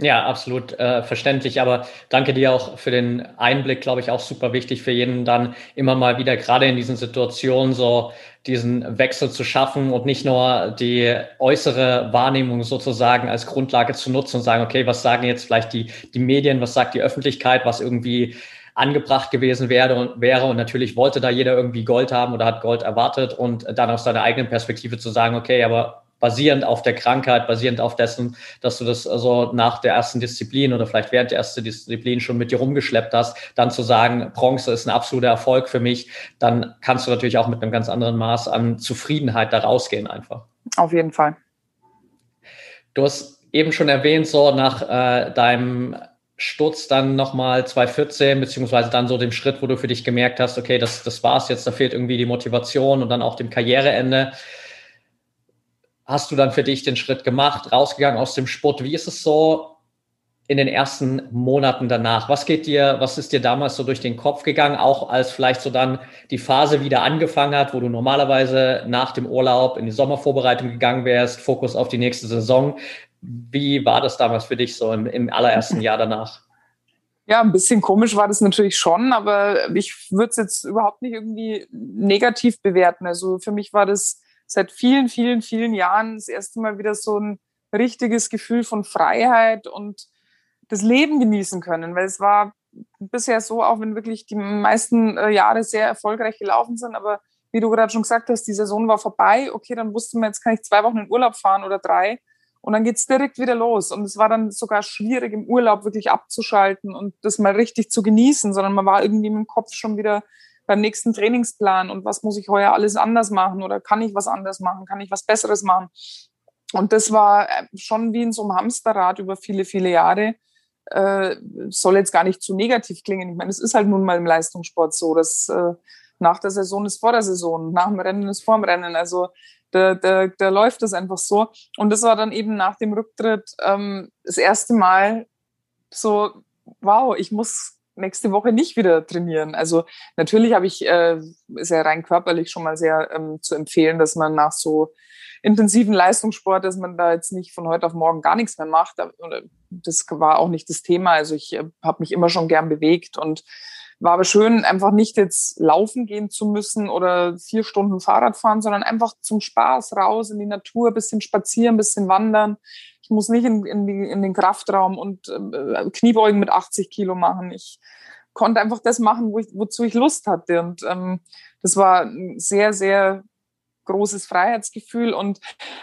Ja, absolut äh, verständlich. Aber danke dir auch für den Einblick, glaube ich, auch super wichtig für jeden dann immer mal wieder, gerade in diesen Situationen, so diesen Wechsel zu schaffen und nicht nur die äußere Wahrnehmung sozusagen als Grundlage zu nutzen und sagen, okay, was sagen jetzt vielleicht die, die Medien, was sagt die Öffentlichkeit, was irgendwie angebracht gewesen wäre und, wäre. Und natürlich wollte da jeder irgendwie Gold haben oder hat Gold erwartet und dann aus seiner eigenen Perspektive zu sagen, okay, aber basierend auf der Krankheit, basierend auf dessen, dass du das also nach der ersten Disziplin oder vielleicht während der ersten Disziplin schon mit dir rumgeschleppt hast, dann zu sagen, Bronze ist ein absoluter Erfolg für mich, dann kannst du natürlich auch mit einem ganz anderen Maß an Zufriedenheit da rausgehen einfach. Auf jeden Fall. Du hast eben schon erwähnt, so nach äh, deinem Sturz dann nochmal 2014, beziehungsweise dann so dem Schritt, wo du für dich gemerkt hast, okay, das, das war's jetzt, da fehlt irgendwie die Motivation und dann auch dem Karriereende. Hast du dann für dich den Schritt gemacht, rausgegangen aus dem Sport? Wie ist es so in den ersten Monaten danach? Was geht dir, was ist dir damals so durch den Kopf gegangen, auch als vielleicht so dann die Phase wieder angefangen hat, wo du normalerweise nach dem Urlaub in die Sommervorbereitung gegangen wärst, Fokus auf die nächste Saison? Wie war das damals für dich so im, im allerersten Jahr danach? Ja, ein bisschen komisch war das natürlich schon, aber ich würde es jetzt überhaupt nicht irgendwie negativ bewerten. Also für mich war das seit vielen, vielen, vielen Jahren das erste Mal wieder so ein richtiges Gefühl von Freiheit und das Leben genießen können, weil es war bisher so, auch wenn wirklich die meisten äh, Jahre sehr erfolgreich gelaufen sind, aber wie du gerade schon gesagt hast, die Saison war vorbei. Okay, dann wusste man, jetzt kann ich zwei Wochen in Urlaub fahren oder drei. Und dann geht's direkt wieder los. Und es war dann sogar schwierig, im Urlaub wirklich abzuschalten und das mal richtig zu genießen, sondern man war irgendwie im Kopf schon wieder beim nächsten Trainingsplan und was muss ich heuer alles anders machen oder kann ich was anders machen, kann ich was Besseres machen. Und das war äh, schon wie in so einem Hamsterrad über viele, viele Jahre. Äh, soll jetzt gar nicht zu negativ klingen. Ich meine, es ist halt nun mal im Leistungssport so, dass äh, nach der Saison ist vor der Saison, nach dem Rennen ist vor dem Rennen. Also da, da, da läuft das einfach so. Und das war dann eben nach dem Rücktritt ähm, das erste Mal so, wow, ich muss nächste Woche nicht wieder trainieren. Also natürlich habe ich, äh, ist ja rein körperlich schon mal sehr ähm, zu empfehlen, dass man nach so intensiven Leistungssport, dass man da jetzt nicht von heute auf morgen gar nichts mehr macht. Das war auch nicht das Thema. Also ich äh, habe mich immer schon gern bewegt und war aber schön, einfach nicht jetzt laufen gehen zu müssen oder vier Stunden Fahrrad fahren, sondern einfach zum Spaß raus in die Natur, bisschen spazieren, bisschen wandern. Ich muss nicht in, in, die, in den Kraftraum und äh, Kniebeugen mit 80 Kilo machen. Ich konnte einfach das machen, wo ich, wozu ich Lust hatte. Und ähm, das war ein sehr, sehr großes Freiheitsgefühl. Und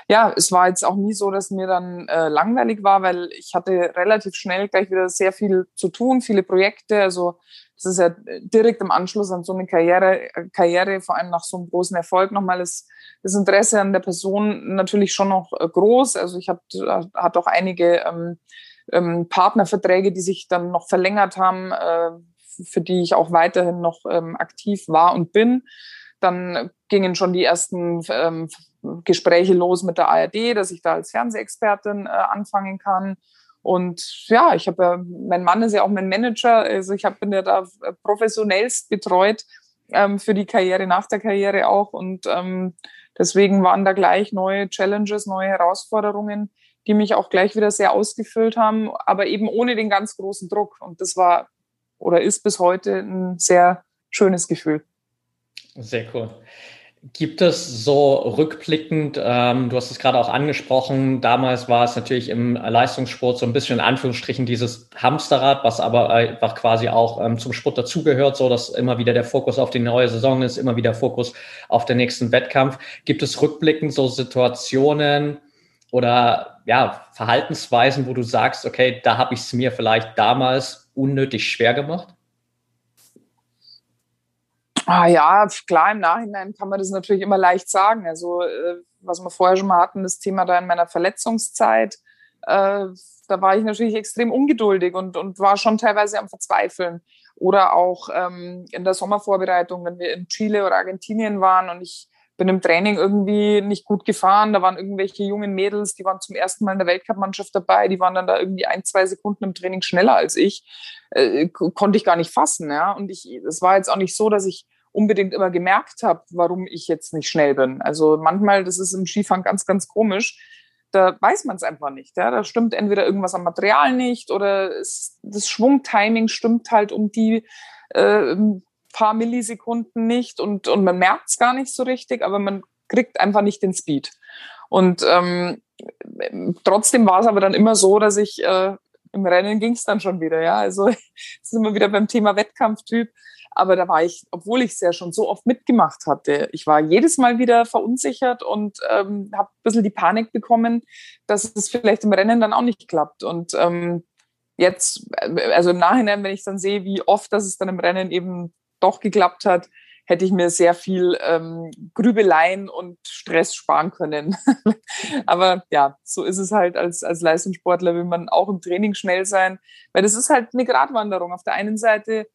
ja, es war jetzt auch nie so, dass mir dann äh, langweilig war, weil ich hatte relativ schnell gleich wieder sehr viel zu tun, viele Projekte. Also es ist ja direkt im Anschluss an so eine Karriere, Karriere, vor allem nach so einem großen Erfolg nochmal ist das Interesse an der Person natürlich schon noch äh, groß. Also ich habe hat auch einige ähm, ähm, Partnerverträge, die sich dann noch verlängert haben, äh, für die ich auch weiterhin noch ähm, aktiv war und bin. Dann gingen schon die ersten ähm, Gespräche los mit der ARD, dass ich da als Fernsehexpertin äh, anfangen kann. Und ja, ich habe ja, mein Mann ist ja auch mein Manager, also ich habe bin ja da professionellst betreut ähm, für die Karriere nach der Karriere auch. Und ähm, deswegen waren da gleich neue Challenges, neue Herausforderungen, die mich auch gleich wieder sehr ausgefüllt haben, aber eben ohne den ganz großen Druck. Und das war oder ist bis heute ein sehr schönes Gefühl. Sehr cool. Gibt es so rückblickend, ähm, du hast es gerade auch angesprochen, damals war es natürlich im Leistungssport so ein bisschen in Anführungsstrichen dieses Hamsterrad, was aber einfach quasi auch ähm, zum Sport dazugehört, so dass immer wieder der Fokus auf die neue Saison ist, immer wieder Fokus auf den nächsten Wettkampf. Gibt es rückblickend so Situationen oder ja, Verhaltensweisen, wo du sagst, okay, da habe ich es mir vielleicht damals unnötig schwer gemacht? Ah ja, klar, im Nachhinein kann man das natürlich immer leicht sagen. Also, äh, was wir vorher schon mal hatten, das Thema da in meiner Verletzungszeit, äh, da war ich natürlich extrem ungeduldig und, und war schon teilweise am Verzweifeln. Oder auch ähm, in der Sommervorbereitung, wenn wir in Chile oder Argentinien waren und ich bin im Training irgendwie nicht gut gefahren. Da waren irgendwelche jungen Mädels, die waren zum ersten Mal in der Weltcup-Mannschaft dabei, die waren dann da irgendwie ein, zwei Sekunden im Training schneller als ich. Äh, konnte ich gar nicht fassen, ja. Und ich, es war jetzt auch nicht so, dass ich unbedingt immer gemerkt habe, warum ich jetzt nicht schnell bin. Also manchmal, das ist im Skifahren ganz, ganz komisch. Da weiß man es einfach nicht. Ja? Da stimmt entweder irgendwas am Material nicht oder es, das Schwungtiming stimmt halt um die äh, paar Millisekunden nicht und, und man merkt es gar nicht so richtig, aber man kriegt einfach nicht den Speed. Und ähm, trotzdem war es aber dann immer so, dass ich äh, im Rennen ging es dann schon wieder. Ja, also sind wir wieder beim Thema Wettkampftyp. Aber da war ich, obwohl ich es ja schon so oft mitgemacht hatte, ich war jedes Mal wieder verunsichert und ähm, habe ein bisschen die Panik bekommen, dass es vielleicht im Rennen dann auch nicht klappt. Und ähm, jetzt, äh, also im Nachhinein, wenn ich dann sehe, wie oft dass es dann im Rennen eben doch geklappt hat, hätte ich mir sehr viel ähm, Grübeleien und Stress sparen können. Aber ja, so ist es halt als, als Leistungssportler, will man auch im Training schnell sein, weil das ist halt eine Gratwanderung. Auf der einen Seite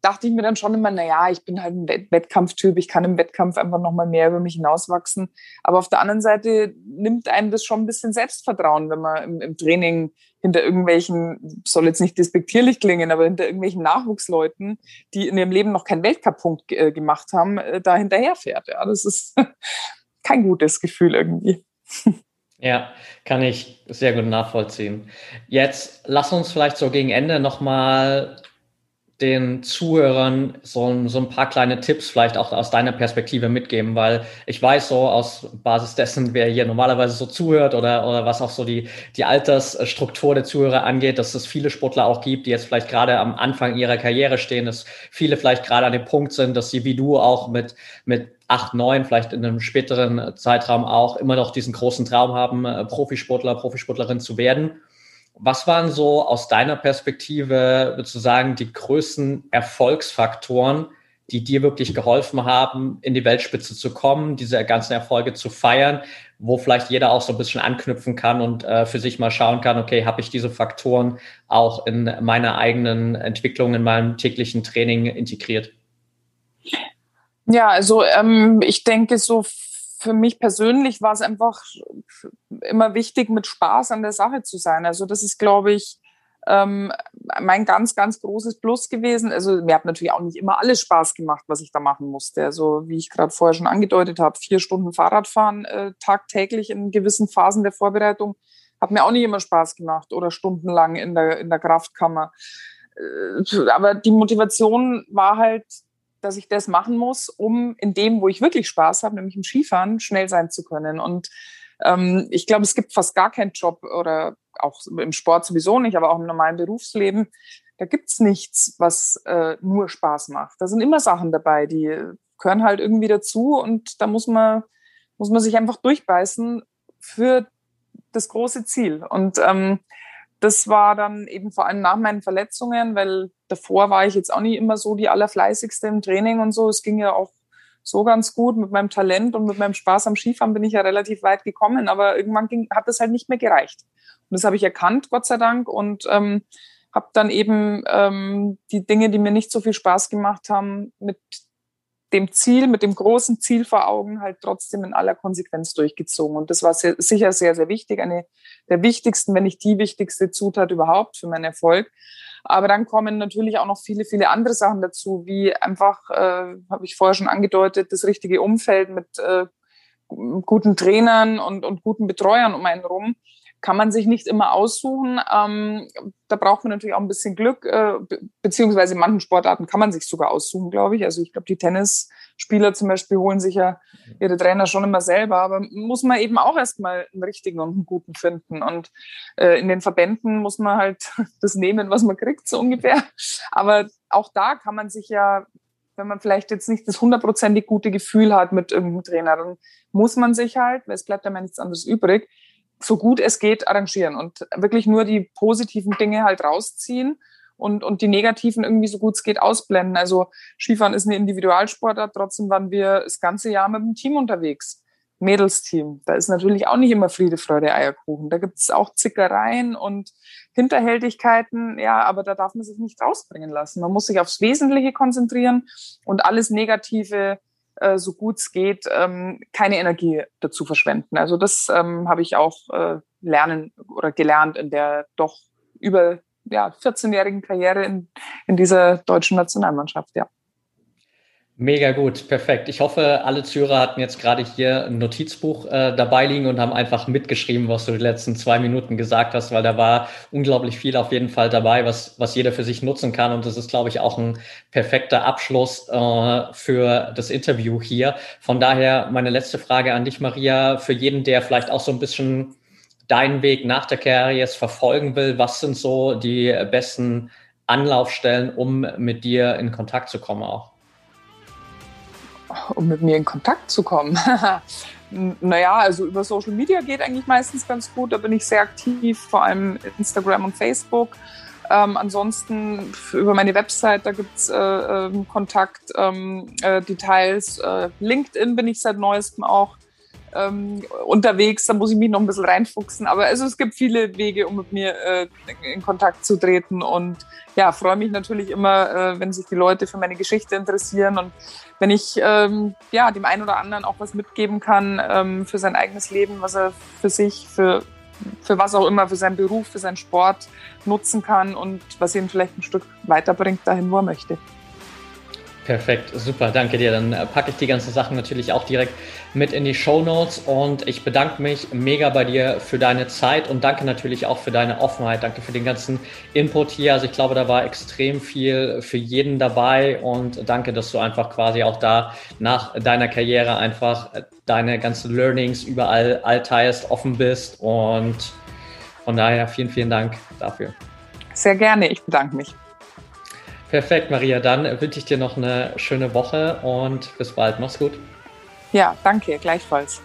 dachte ich mir dann schon immer, na ja, ich bin halt ein Wettkampftyp, ich kann im Wettkampf einfach noch mal mehr über mich hinauswachsen. Aber auf der anderen Seite nimmt einem das schon ein bisschen Selbstvertrauen, wenn man im, im Training hinter irgendwelchen, soll jetzt nicht despektierlich klingen, aber hinter irgendwelchen Nachwuchsleuten, die in ihrem Leben noch keinen Weltcup-Punkt äh, gemacht haben, äh, da hinterherfährt. Ja, das ist kein gutes Gefühl irgendwie. Ja, kann ich sehr gut nachvollziehen. Jetzt lass uns vielleicht so gegen Ende nochmal den Zuhörern so, so ein paar kleine Tipps vielleicht auch aus deiner Perspektive mitgeben, weil ich weiß so aus Basis dessen, wer hier normalerweise so zuhört oder, oder was auch so die, die Altersstruktur der Zuhörer angeht, dass es viele Sportler auch gibt, die jetzt vielleicht gerade am Anfang ihrer Karriere stehen, dass viele vielleicht gerade an dem Punkt sind, dass sie wie du auch mit, mit acht, neun, vielleicht in einem späteren Zeitraum auch immer noch diesen großen Traum haben, äh, Profisportler, Profisportlerin zu werden was waren so aus deiner Perspektive, würdest du sagen, die größten Erfolgsfaktoren, die dir wirklich geholfen haben, in die Weltspitze zu kommen, diese ganzen Erfolge zu feiern, wo vielleicht jeder auch so ein bisschen anknüpfen kann und äh, für sich mal schauen kann, okay, habe ich diese Faktoren auch in meiner eigenen Entwicklung, in meinem täglichen Training integriert? Ja, also ähm, ich denke, so für mich persönlich war es einfach immer wichtig, mit Spaß an der Sache zu sein. Also das ist, glaube ich, ähm, mein ganz, ganz großes Plus gewesen. Also mir hat natürlich auch nicht immer alles Spaß gemacht, was ich da machen musste. Also wie ich gerade vorher schon angedeutet habe, vier Stunden Fahrradfahren äh, tagtäglich in gewissen Phasen der Vorbereitung hat mir auch nicht immer Spaß gemacht oder stundenlang in der, in der Kraftkammer. Äh, aber die Motivation war halt dass ich das machen muss, um in dem, wo ich wirklich Spaß habe, nämlich im Skifahren, schnell sein zu können. Und ähm, ich glaube, es gibt fast gar keinen Job oder auch im Sport sowieso nicht, aber auch im normalen Berufsleben. Da gibt's nichts, was äh, nur Spaß macht. Da sind immer Sachen dabei, die gehören halt irgendwie dazu und da muss man, muss man sich einfach durchbeißen für das große Ziel. Und ähm, das war dann eben vor allem nach meinen Verletzungen, weil davor war ich jetzt auch nie immer so die allerfleißigste im Training und so. Es ging ja auch so ganz gut mit meinem Talent und mit meinem Spaß am Skifahren bin ich ja relativ weit gekommen, aber irgendwann ging, hat das halt nicht mehr gereicht. Und das habe ich erkannt, Gott sei Dank, und ähm, habe dann eben ähm, die Dinge, die mir nicht so viel Spaß gemacht haben, mit dem Ziel, mit dem großen Ziel vor Augen halt trotzdem in aller Konsequenz durchgezogen. Und das war sehr, sicher sehr, sehr wichtig. Eine der wichtigsten, wenn nicht die wichtigste Zutat überhaupt für meinen Erfolg. Aber dann kommen natürlich auch noch viele, viele andere Sachen dazu, wie einfach, äh, habe ich vorher schon angedeutet, das richtige Umfeld mit äh, guten Trainern und, und guten Betreuern um einen rum kann man sich nicht immer aussuchen. Ähm, da braucht man natürlich auch ein bisschen Glück, äh, beziehungsweise in manchen Sportarten kann man sich sogar aussuchen, glaube ich. Also ich glaube, die Tennisspieler zum Beispiel holen sich ja ihre Trainer schon immer selber, aber muss man eben auch erstmal einen richtigen und einen guten finden. Und äh, in den Verbänden muss man halt das nehmen, was man kriegt, so ungefähr. Aber auch da kann man sich ja wenn man vielleicht jetzt nicht das hundertprozentig gute Gefühl hat mit irgendeinem Trainer, dann muss man sich halt, weil es bleibt ja nichts anderes übrig, so gut es geht arrangieren und wirklich nur die positiven Dinge halt rausziehen und, und die negativen irgendwie so gut es geht ausblenden. Also Skifahren ist eine Individualsportart, trotzdem waren wir das ganze Jahr mit dem Team unterwegs. Mädelsteam. Da ist natürlich auch nicht immer Friede, Freude, Eierkuchen. Da gibt es auch Zickereien und Hinterhältigkeiten, ja, aber da darf man sich nicht rausbringen lassen. Man muss sich aufs Wesentliche konzentrieren und alles Negative äh, so gut es geht, ähm, keine Energie dazu verschwenden. Also das ähm, habe ich auch äh, lernen oder gelernt in der doch über ja, 14-jährigen Karriere in, in dieser deutschen Nationalmannschaft, ja. Mega gut, perfekt. Ich hoffe, alle Zuhörer hatten jetzt gerade hier ein Notizbuch äh, dabei liegen und haben einfach mitgeschrieben, was du die letzten zwei Minuten gesagt hast, weil da war unglaublich viel auf jeden Fall dabei, was, was jeder für sich nutzen kann. Und das ist, glaube ich, auch ein perfekter Abschluss äh, für das Interview hier. Von daher meine letzte Frage an dich, Maria, für jeden, der vielleicht auch so ein bisschen deinen Weg nach der Karriere jetzt verfolgen will. Was sind so die besten Anlaufstellen, um mit dir in Kontakt zu kommen auch? Um mit mir in Kontakt zu kommen. naja, also über Social Media geht eigentlich meistens ganz gut. Da bin ich sehr aktiv, vor allem Instagram und Facebook. Ähm, ansonsten über meine Website, da gibt's äh, äh, Kontakt, ähm, äh. Äh, LinkedIn bin ich seit neuestem auch ähm, unterwegs. Da muss ich mich noch ein bisschen reinfuchsen. Aber also es gibt viele Wege, um mit mir äh, in Kontakt zu treten. Und ja, freue mich natürlich immer, äh, wenn sich die Leute für meine Geschichte interessieren und wenn ich ähm, ja dem einen oder anderen auch was mitgeben kann ähm, für sein eigenes Leben, was er für sich, für für was auch immer, für seinen Beruf, für seinen Sport nutzen kann und was ihn vielleicht ein Stück weiterbringt dahin, wo er möchte. Perfekt, super, danke dir. Dann äh, packe ich die ganzen Sachen natürlich auch direkt mit in die Show Notes und ich bedanke mich mega bei dir für deine Zeit und danke natürlich auch für deine Offenheit. Danke für den ganzen Input hier. Also ich glaube, da war extrem viel für jeden dabei und danke, dass du einfach quasi auch da nach deiner Karriere einfach deine ganzen Learnings überall allteilst, offen bist und von daher vielen, vielen Dank dafür. Sehr gerne, ich bedanke mich. Perfekt, Maria. Dann wünsche ich dir noch eine schöne Woche und bis bald. Mach's gut. Ja, danke, gleichfalls.